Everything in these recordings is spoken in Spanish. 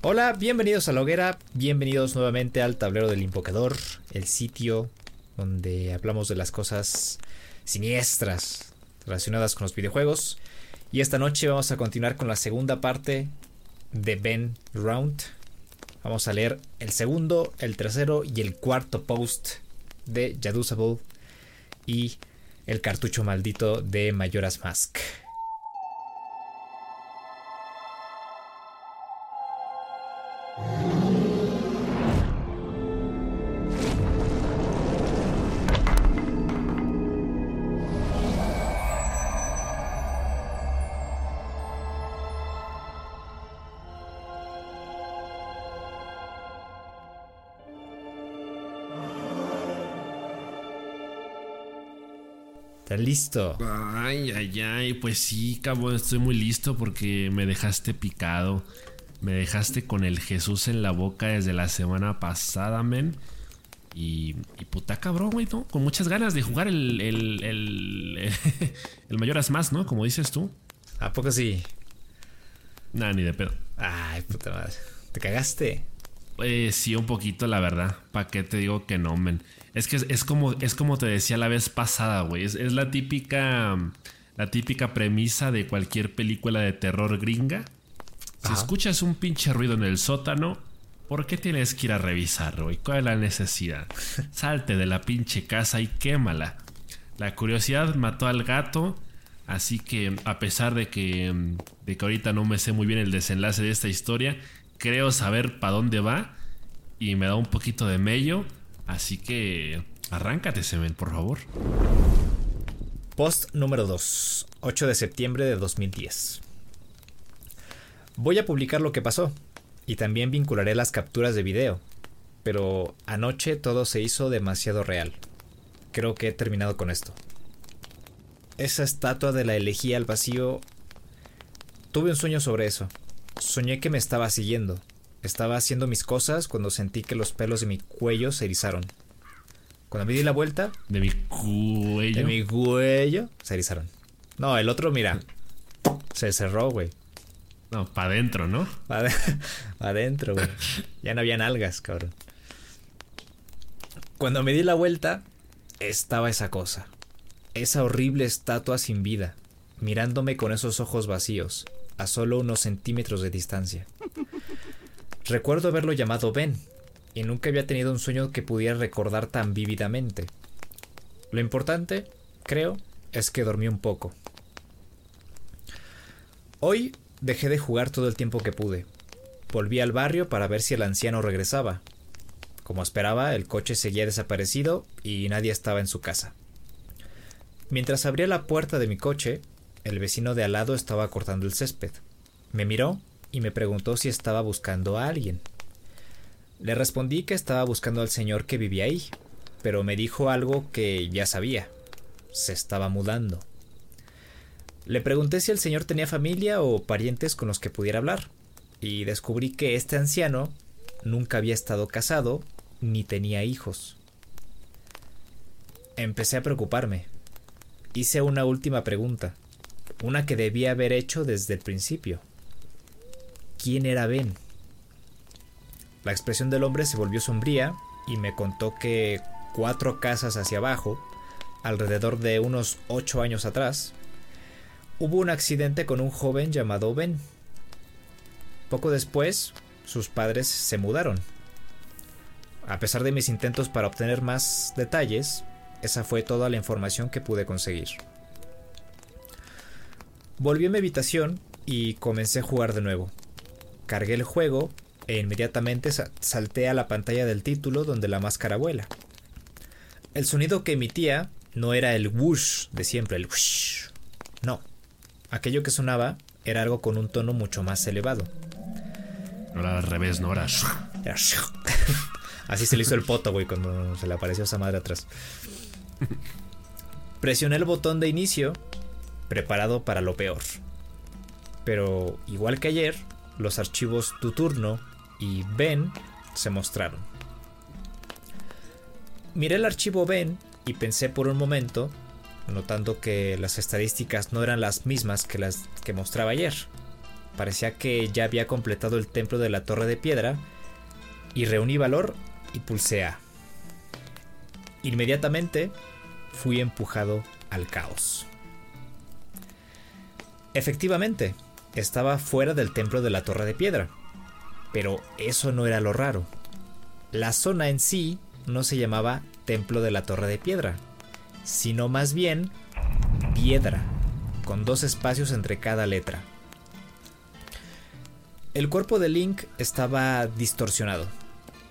Hola, bienvenidos a la hoguera, bienvenidos nuevamente al tablero del invocador, el sitio donde hablamos de las cosas siniestras relacionadas con los videojuegos. Y esta noche vamos a continuar con la segunda parte de Ben Round. Vamos a leer el segundo, el tercero y el cuarto post de Jadusable y el cartucho maldito de Mayoras Mask. ¿Estás listo? Ay, ay, ay, pues sí, cabrón, estoy muy listo porque me dejaste picado. Me dejaste con el Jesús en la boca desde la semana pasada, men. Y, y puta cabrón, güey, ¿no? Con muchas ganas de jugar el, el, el, el Mayoras Más, ¿no? Como dices tú. ¿A poco sí? Nada, ni de pedo. Ay, puta madre. ¿Te cagaste? Eh, sí, un poquito, la verdad. ¿Para qué te digo que no, men? Es que es, es como, es como te decía la vez pasada, güey. Es, es la típica. La típica premisa de cualquier película de terror gringa. Si Ajá. escuchas un pinche ruido en el sótano, ¿por qué tienes que ir a revisarlo, güey? ¿Cuál es la necesidad? Salte de la pinche casa y quémala. La curiosidad mató al gato, así que a pesar de que, de que ahorita no me sé muy bien el desenlace de esta historia, creo saber para dónde va y me da un poquito de mello, así que arráncate, Semen, por favor. Post número 2, 8 de septiembre de 2010. Voy a publicar lo que pasó y también vincularé las capturas de video, pero anoche todo se hizo demasiado real. Creo que he terminado con esto. Esa estatua de la elegía al vacío... Tuve un sueño sobre eso. Soñé que me estaba siguiendo. Estaba haciendo mis cosas cuando sentí que los pelos de mi cuello se erizaron. Cuando me di la vuelta, De mi cuello. de mi cuello se erizaron. No, el otro, mira, se cerró, güey. No, para adentro, ¿no? Pa' ade- pa' adentro, güey. Ya no habían algas, cabrón. Cuando me di la vuelta, estaba esa cosa. Esa horrible estatua sin vida, mirándome con esos ojos vacíos, a solo unos centímetros de distancia. Recuerdo haberlo llamado Ben, y nunca había tenido un sueño que pudiera recordar tan vívidamente. Lo importante, creo, es que dormí un poco. Hoy dejé de jugar todo el tiempo que pude. Volví al barrio para ver si el anciano regresaba. Como esperaba, el coche seguía desaparecido y nadie estaba en su casa. Mientras abría la puerta de mi coche, el vecino de al lado estaba cortando el césped. Me miró y me preguntó si estaba buscando a alguien. Le respondí que estaba buscando al señor que vivía ahí, pero me dijo algo que ya sabía. Se estaba mudando. Le pregunté si el señor tenía familia o parientes con los que pudiera hablar, y descubrí que este anciano nunca había estado casado ni tenía hijos. Empecé a preocuparme. Hice una última pregunta, una que debía haber hecho desde el principio. ¿Quién era Ben? La expresión del hombre se volvió sombría y me contó que cuatro casas hacia abajo, alrededor de unos ocho años atrás, hubo un accidente con un joven llamado Ben. Poco después, sus padres se mudaron. A pesar de mis intentos para obtener más detalles, esa fue toda la información que pude conseguir. Volví a mi habitación y comencé a jugar de nuevo. Cargué el juego e inmediatamente salté a la pantalla del título donde la máscara vuela. El sonido que emitía no era el whoosh de siempre, el whoosh. No. Aquello que sonaba era algo con un tono mucho más elevado. Ahora al revés, no era. Así se le hizo el poto, güey, cuando se le apareció esa madre atrás. Presioné el botón de inicio, preparado para lo peor. Pero, igual que ayer, los archivos Tu turno y Ben se mostraron. Miré el archivo Ben y pensé por un momento, notando que las estadísticas no eran las mismas que las que mostraba ayer. Parecía que ya había completado el templo de la torre de piedra y reuní valor y pulsé A. Inmediatamente fui empujado al caos. Efectivamente, estaba fuera del templo de la torre de piedra. Pero eso no era lo raro. La zona en sí no se llamaba Templo de la Torre de Piedra, sino más bien Piedra, con dos espacios entre cada letra. El cuerpo de Link estaba distorsionado.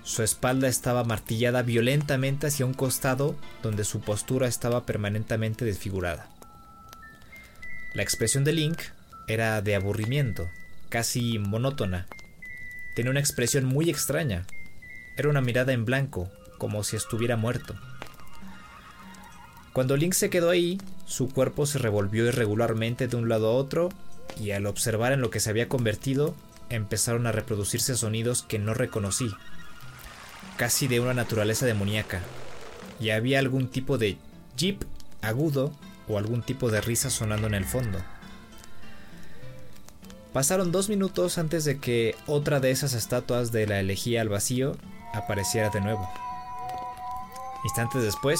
Su espalda estaba martillada violentamente hacia un costado donde su postura estaba permanentemente desfigurada. La expresión de Link era de aburrimiento, casi monótona, Tenía una expresión muy extraña. Era una mirada en blanco, como si estuviera muerto. Cuando Link se quedó ahí, su cuerpo se revolvió irregularmente de un lado a otro y al observar en lo que se había convertido, empezaron a reproducirse sonidos que no reconocí, casi de una naturaleza demoníaca, y había algún tipo de jeep agudo o algún tipo de risa sonando en el fondo. Pasaron dos minutos antes de que otra de esas estatuas de la elegía al vacío apareciera de nuevo. Instantes después,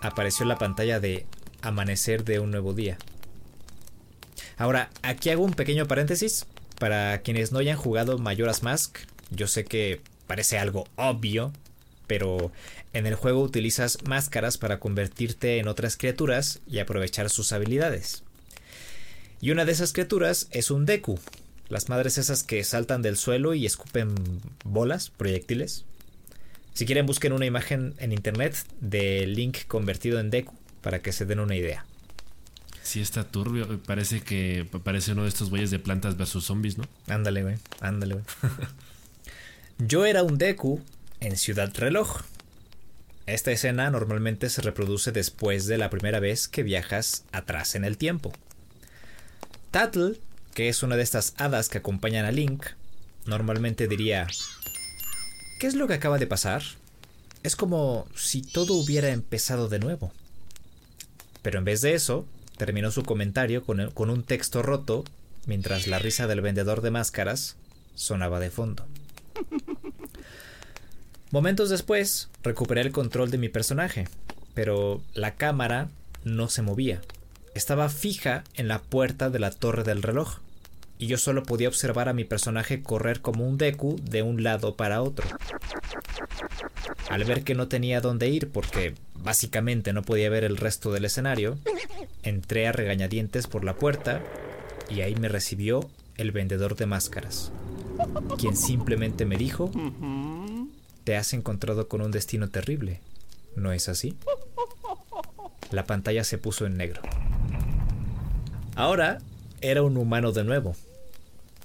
apareció la pantalla de Amanecer de un nuevo día. Ahora, aquí hago un pequeño paréntesis. Para quienes no hayan jugado Majora's Mask, yo sé que parece algo obvio, pero en el juego utilizas máscaras para convertirte en otras criaturas y aprovechar sus habilidades. Y una de esas criaturas es un Deku. Las madres esas que saltan del suelo y escupen bolas, proyectiles. Si quieren busquen una imagen en internet de Link convertido en Deku para que se den una idea. Sí está turbio, parece que parece uno de estos güeyes de plantas versus zombies, ¿no? Ándale, güey, ándale, güey. Yo era un Deku en Ciudad Reloj. Esta escena normalmente se reproduce después de la primera vez que viajas atrás en el tiempo. Tattle, que es una de estas hadas que acompañan a Link, normalmente diría, ¿qué es lo que acaba de pasar? Es como si todo hubiera empezado de nuevo. Pero en vez de eso, terminó su comentario con, con un texto roto mientras la risa del vendedor de máscaras sonaba de fondo. Momentos después, recuperé el control de mi personaje, pero la cámara no se movía estaba fija en la puerta de la torre del reloj, y yo solo podía observar a mi personaje correr como un Deku de un lado para otro. Al ver que no tenía dónde ir porque básicamente no podía ver el resto del escenario, entré a regañadientes por la puerta y ahí me recibió el vendedor de máscaras, quien simplemente me dijo, te has encontrado con un destino terrible, ¿no es así? La pantalla se puso en negro. Ahora era un humano de nuevo.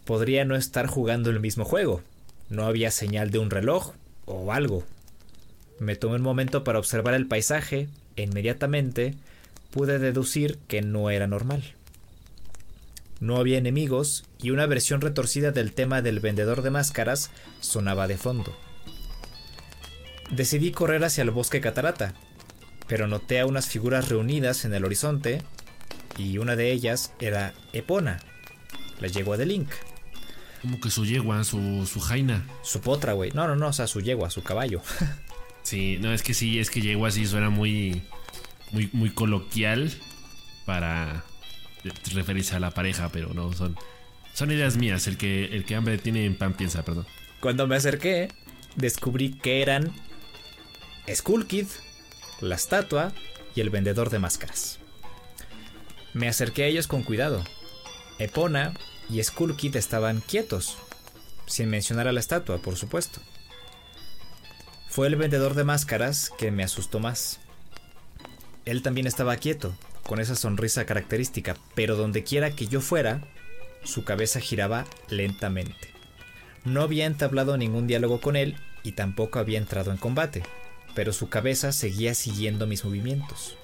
Podría no estar jugando el mismo juego. No había señal de un reloj o algo. Me tomé un momento para observar el paisaje e inmediatamente pude deducir que no era normal. No había enemigos y una versión retorcida del tema del vendedor de máscaras sonaba de fondo. Decidí correr hacia el bosque catarata, pero noté a unas figuras reunidas en el horizonte y una de ellas era Epona, la yegua de Link. Como que su yegua, su, su jaina. Su potra, güey. No, no, no, o sea, su yegua, su caballo. sí, no, es que sí, es que yegua sí suena muy, muy, muy coloquial para referirse a la pareja, pero no, son, son ideas mías. El que, el que hambre tiene en pan piensa, perdón. Cuando me acerqué, descubrí que eran Skull Kid, la estatua y el vendedor de máscaras. Me acerqué a ellos con cuidado. Epona y Skull Kid estaban quietos, sin mencionar a la estatua, por supuesto. Fue el vendedor de máscaras que me asustó más. Él también estaba quieto, con esa sonrisa característica, pero donde quiera que yo fuera, su cabeza giraba lentamente. No había entablado ningún diálogo con él y tampoco había entrado en combate, pero su cabeza seguía siguiendo mis movimientos.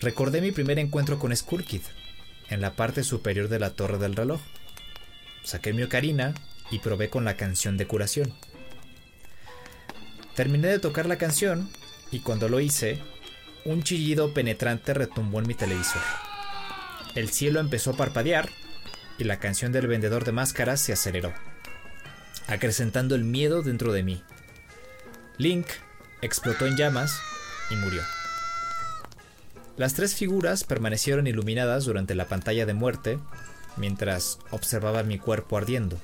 Recordé mi primer encuentro con Skulkid, en la parte superior de la torre del reloj. Saqué mi ocarina y probé con la canción de curación. Terminé de tocar la canción y cuando lo hice, un chillido penetrante retumbó en mi televisor. El cielo empezó a parpadear y la canción del vendedor de máscaras se aceleró, acrecentando el miedo dentro de mí. Link explotó en llamas y murió. Las tres figuras permanecieron iluminadas durante la pantalla de muerte mientras observaban mi cuerpo ardiendo.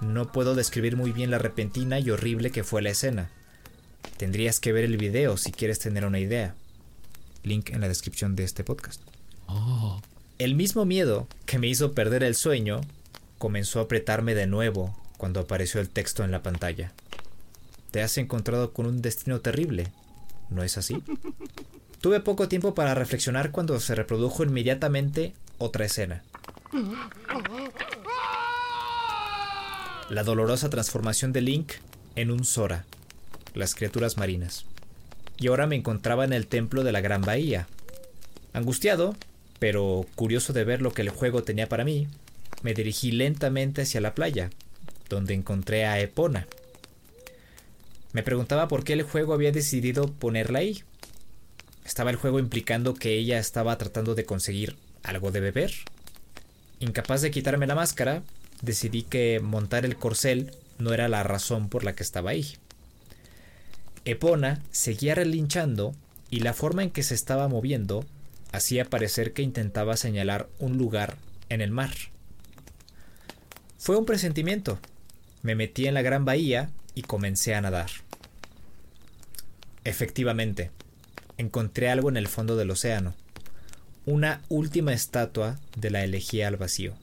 No puedo describir muy bien la repentina y horrible que fue la escena. Tendrías que ver el video si quieres tener una idea. Link en la descripción de este podcast. Oh. El mismo miedo que me hizo perder el sueño comenzó a apretarme de nuevo cuando apareció el texto en la pantalla. Te has encontrado con un destino terrible, ¿no es así? Tuve poco tiempo para reflexionar cuando se reprodujo inmediatamente otra escena. La dolorosa transformación de Link en un Sora, las criaturas marinas. Y ahora me encontraba en el templo de la Gran Bahía. Angustiado, pero curioso de ver lo que el juego tenía para mí, me dirigí lentamente hacia la playa, donde encontré a Epona. Me preguntaba por qué el juego había decidido ponerla ahí, ¿Estaba el juego implicando que ella estaba tratando de conseguir algo de beber? Incapaz de quitarme la máscara, decidí que montar el corcel no era la razón por la que estaba ahí. Epona seguía relinchando y la forma en que se estaba moviendo hacía parecer que intentaba señalar un lugar en el mar. Fue un presentimiento. Me metí en la gran bahía y comencé a nadar. Efectivamente, encontré algo en el fondo del océano. Una última estatua de la elegía al vacío.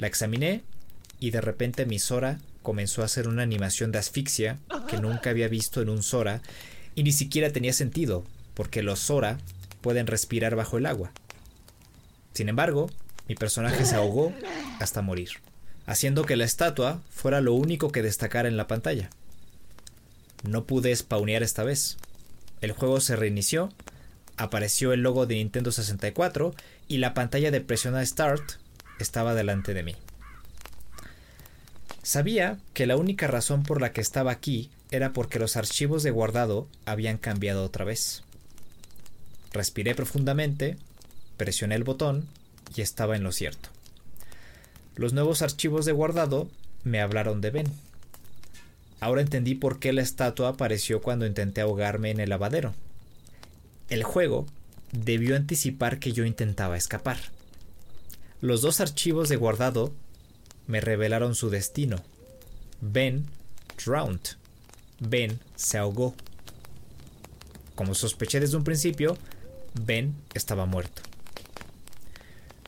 La examiné y de repente mi Sora comenzó a hacer una animación de asfixia que nunca había visto en un Sora y ni siquiera tenía sentido, porque los Sora pueden respirar bajo el agua. Sin embargo, mi personaje se ahogó hasta morir, haciendo que la estatua fuera lo único que destacara en la pantalla. No pude spawnear esta vez, el juego se reinició, apareció el logo de Nintendo 64 y la pantalla de presiona Start estaba delante de mí. Sabía que la única razón por la que estaba aquí era porque los archivos de guardado habían cambiado otra vez. Respiré profundamente, presioné el botón y estaba en lo cierto. Los nuevos archivos de guardado me hablaron de Ben. Ahora entendí por qué la estatua apareció cuando intenté ahogarme en el lavadero. El juego debió anticipar que yo intentaba escapar. Los dos archivos de guardado me revelaron su destino. Ben drowned. Ben se ahogó. Como sospeché desde un principio, Ben estaba muerto.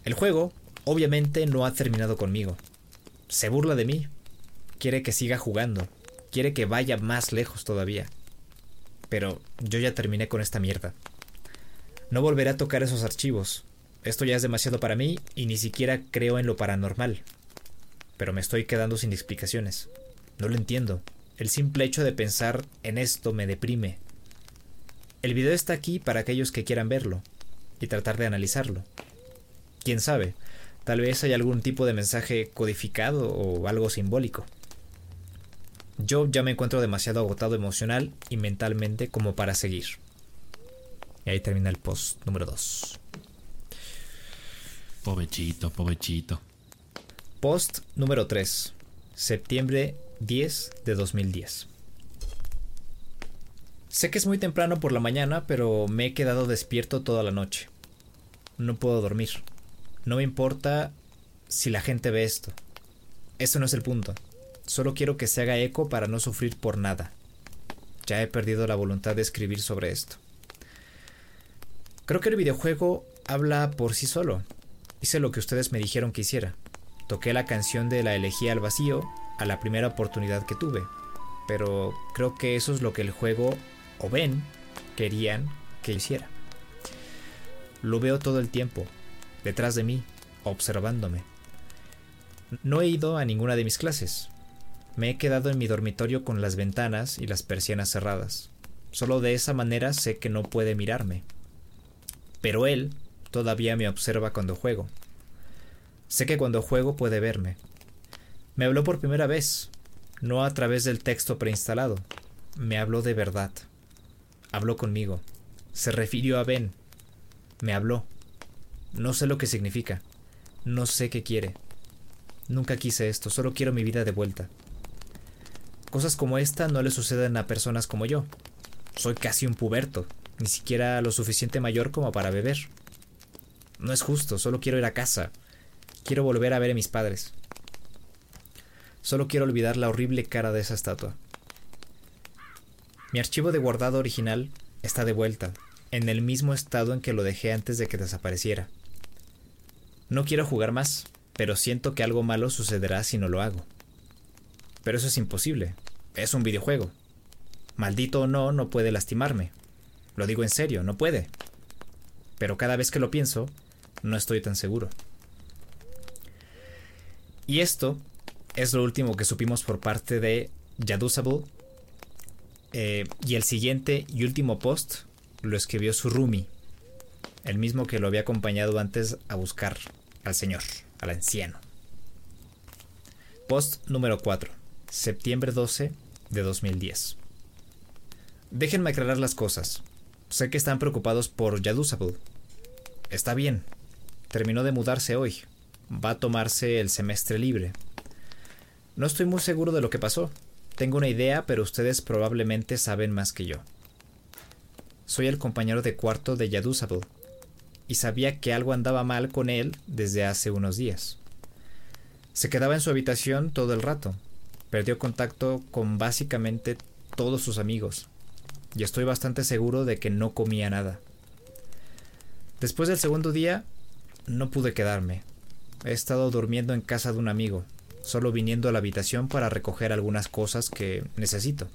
El juego, obviamente, no ha terminado conmigo. Se burla de mí. Quiere que siga jugando quiere que vaya más lejos todavía. pero yo ya terminé con esta mierda. No volveré a tocar esos archivos. Esto ya es demasiado para mí y ni siquiera creo en lo paranormal. Pero me estoy quedando sin explicaciones. No lo entiendo. El simple hecho de pensar en esto me deprime. El video está aquí para aquellos que quieran verlo y tratar de analizarlo. Quién sabe, tal vez hay algún tipo de mensaje codificado o algo simbólico. Yo ya me encuentro demasiado agotado emocional y mentalmente como para seguir. Y ahí termina el post número 2. Pobechito, pobechito. Post número 3. Septiembre 10 de 2010. Sé que es muy temprano por la mañana, pero me he quedado despierto toda la noche. No puedo dormir. No me importa si la gente ve esto. Eso no es el punto. Solo quiero que se haga eco para no sufrir por nada. Ya he perdido la voluntad de escribir sobre esto. Creo que el videojuego habla por sí solo. Hice lo que ustedes me dijeron que hiciera. Toqué la canción de la elegía al vacío a la primera oportunidad que tuve. Pero creo que eso es lo que el juego o Ben querían que hiciera. Lo veo todo el tiempo, detrás de mí, observándome. No he ido a ninguna de mis clases. Me he quedado en mi dormitorio con las ventanas y las persianas cerradas. Solo de esa manera sé que no puede mirarme. Pero él todavía me observa cuando juego. Sé que cuando juego puede verme. Me habló por primera vez, no a través del texto preinstalado. Me habló de verdad. Habló conmigo. Se refirió a Ben. Me habló. No sé lo que significa. No sé qué quiere. Nunca quise esto, solo quiero mi vida de vuelta. Cosas como esta no le suceden a personas como yo. Soy casi un puberto, ni siquiera lo suficiente mayor como para beber. No es justo, solo quiero ir a casa. Quiero volver a ver a mis padres. Solo quiero olvidar la horrible cara de esa estatua. Mi archivo de guardado original está de vuelta, en el mismo estado en que lo dejé antes de que desapareciera. No quiero jugar más, pero siento que algo malo sucederá si no lo hago. Pero eso es imposible. Es un videojuego. Maldito o no, no puede lastimarme. Lo digo en serio, no puede. Pero cada vez que lo pienso, no estoy tan seguro. Y esto es lo último que supimos por parte de Yadusable. Eh, y el siguiente y último post lo escribió su Rumi, el mismo que lo había acompañado antes a buscar al señor, al anciano. Post número 4, septiembre 12 de 2010. Déjenme aclarar las cosas. Sé que están preocupados por Yadusable. Está bien. Terminó de mudarse hoy. Va a tomarse el semestre libre. No estoy muy seguro de lo que pasó. Tengo una idea, pero ustedes probablemente saben más que yo. Soy el compañero de cuarto de Yadusable, y sabía que algo andaba mal con él desde hace unos días. Se quedaba en su habitación todo el rato. Perdió contacto con básicamente todos sus amigos, y estoy bastante seguro de que no comía nada. Después del segundo día, no pude quedarme. He estado durmiendo en casa de un amigo, solo viniendo a la habitación para recoger algunas cosas que necesito.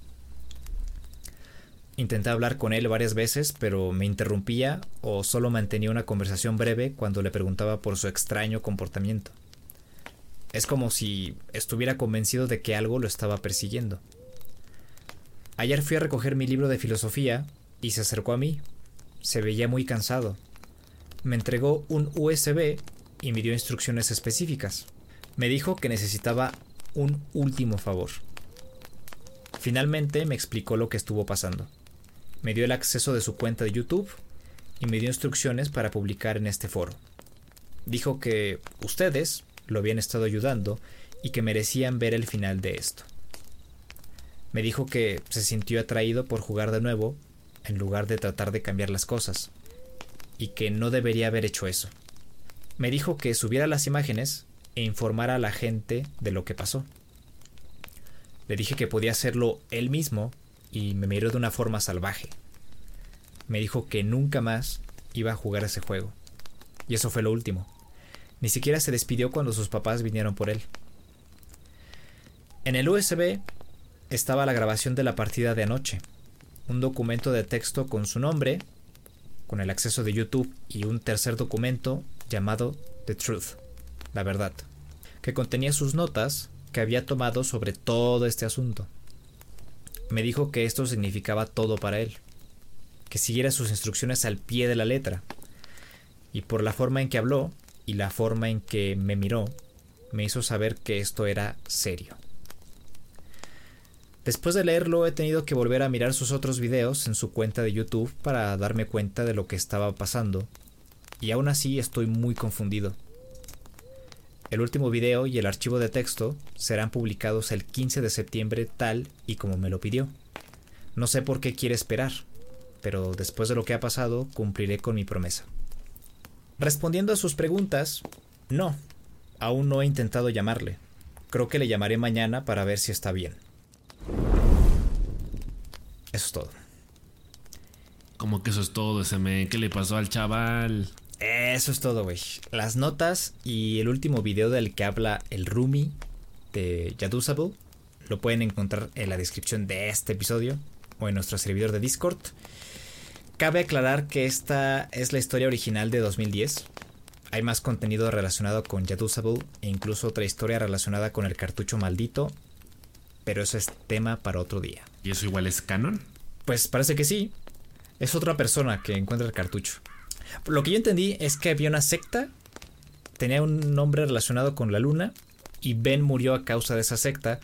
Intenté hablar con él varias veces, pero me interrumpía o solo mantenía una conversación breve cuando le preguntaba por su extraño comportamiento. Es como si estuviera convencido de que algo lo estaba persiguiendo. Ayer fui a recoger mi libro de filosofía y se acercó a mí. Se veía muy cansado. Me entregó un USB y me dio instrucciones específicas me dijo que necesitaba un último favor. Finalmente me explicó lo que estuvo pasando. Me dio el acceso de su cuenta de YouTube y me dio instrucciones para publicar en este foro. Dijo que ustedes lo habían estado ayudando y que merecían ver el final de esto. Me dijo que se sintió atraído por jugar de nuevo en lugar de tratar de cambiar las cosas y que no debería haber hecho eso. Me dijo que subiera las imágenes e informar a la gente de lo que pasó. Le dije que podía hacerlo él mismo y me miró de una forma salvaje. Me dijo que nunca más iba a jugar ese juego. Y eso fue lo último. Ni siquiera se despidió cuando sus papás vinieron por él. En el USB estaba la grabación de la partida de anoche. un documento de texto con su nombre, con el acceso de YouTube y un tercer documento llamado The Truth, la verdad, que contenía sus notas que había tomado sobre todo este asunto. Me dijo que esto significaba todo para él, que siguiera sus instrucciones al pie de la letra, y por la forma en que habló y la forma en que me miró, me hizo saber que esto era serio. Después de leerlo he tenido que volver a mirar sus otros videos en su cuenta de YouTube para darme cuenta de lo que estaba pasando, y aún así estoy muy confundido. El último video y el archivo de texto serán publicados el 15 de septiembre tal y como me lo pidió. No sé por qué quiere esperar, pero después de lo que ha pasado cumpliré con mi promesa. Respondiendo a sus preguntas, no, aún no he intentado llamarle. Creo que le llamaré mañana para ver si está bien. Eso es todo. Como que eso es todo, ese me. ¿Qué le pasó al chaval? Eso es todo, güey. Las notas y el último video del que habla el Rumi de Yadusable lo pueden encontrar en la descripción de este episodio o en nuestro servidor de Discord. Cabe aclarar que esta es la historia original de 2010. Hay más contenido relacionado con Yadusable e incluso otra historia relacionada con el cartucho maldito, pero eso es tema para otro día. ¿Y eso igual es canon? Pues parece que sí. Es otra persona que encuentra el cartucho. Lo que yo entendí es que había una secta, tenía un nombre relacionado con la luna, y Ben murió a causa de esa secta,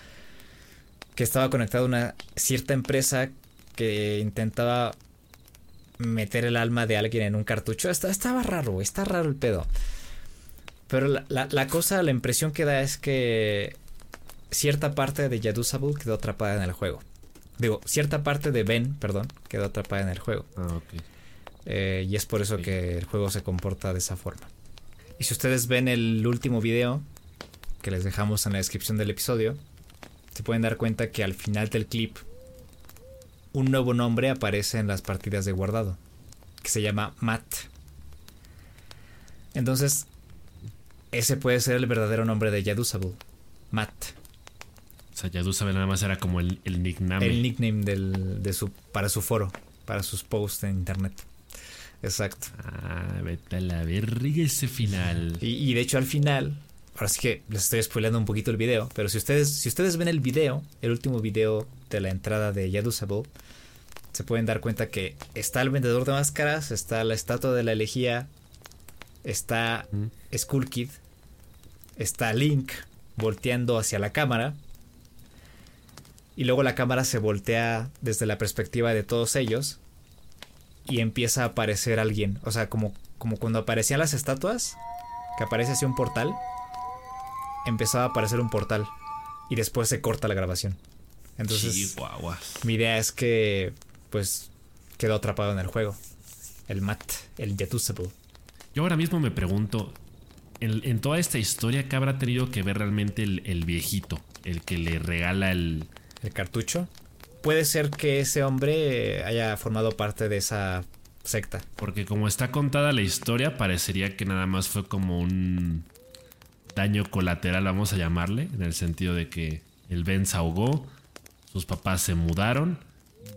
que estaba conectado a una cierta empresa que intentaba meter el alma de alguien en un cartucho. Estaba raro, está raro el pedo. Pero la, la, cosa, la impresión que da es que cierta parte de Yadusable quedó atrapada en el juego. Digo, cierta parte de Ben, perdón, quedó atrapada en el juego. Ah. Eh, y es por eso que el juego se comporta de esa forma. Y si ustedes ven el último video que les dejamos en la descripción del episodio, se pueden dar cuenta que al final del clip un nuevo nombre aparece en las partidas de guardado, que se llama Matt. Entonces, ese puede ser el verdadero nombre de Yadusable, Matt. O sea, Yadusable nada más era como el, el nickname. El nickname del, de su, para su foro, para sus posts en internet. Exacto. Ah, vete a la verga ese final. Y, y, de hecho al final, ahora sí que les estoy spoilando un poquito el video, pero si ustedes, si ustedes ven el video, el último video de la entrada de Yadusable, se pueden dar cuenta que está el vendedor de máscaras, está la estatua de la elegía, está. Skull Kid, está Link volteando hacia la cámara. Y luego la cámara se voltea desde la perspectiva de todos ellos y empieza a aparecer alguien. O sea, como, como cuando aparecían las estatuas, que aparece así un portal, empezaba a aparecer un portal y después se corta la grabación. Entonces, mi idea es que, pues, quedó atrapado en el juego. El Mat, el Yatusable. Yo ahora mismo me pregunto, en, en, toda esta historia, ¿qué habrá tenido que ver realmente el, el viejito? El que le regala el... ¿El cartucho? puede ser que ese hombre haya formado parte de esa secta. Porque como está contada la historia, parecería que nada más fue como un daño colateral, vamos a llamarle, en el sentido de que el Ben se ahogó, sus papás se mudaron,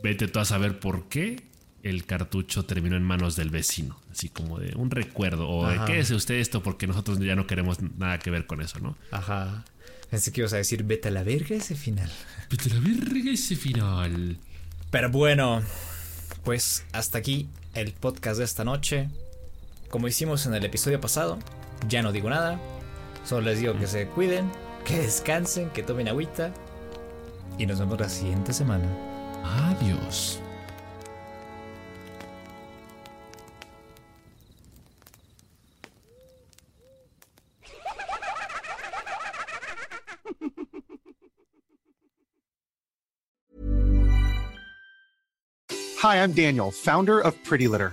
vete tú a saber por qué el cartucho terminó en manos del vecino, así como de un recuerdo, o de qué es usted esto porque nosotros ya no queremos nada que ver con eso, ¿no? Ajá. Pensé que ibas a decir, vete a la verga ese final. Vete a la verga ese final. Pero bueno, pues hasta aquí el podcast de esta noche. Como hicimos en el episodio pasado, ya no digo nada. Solo les digo que se cuiden, que descansen, que tomen agüita. Y nos vemos la siguiente semana. Adiós. Hi, I'm Daniel, founder of Pretty Litter.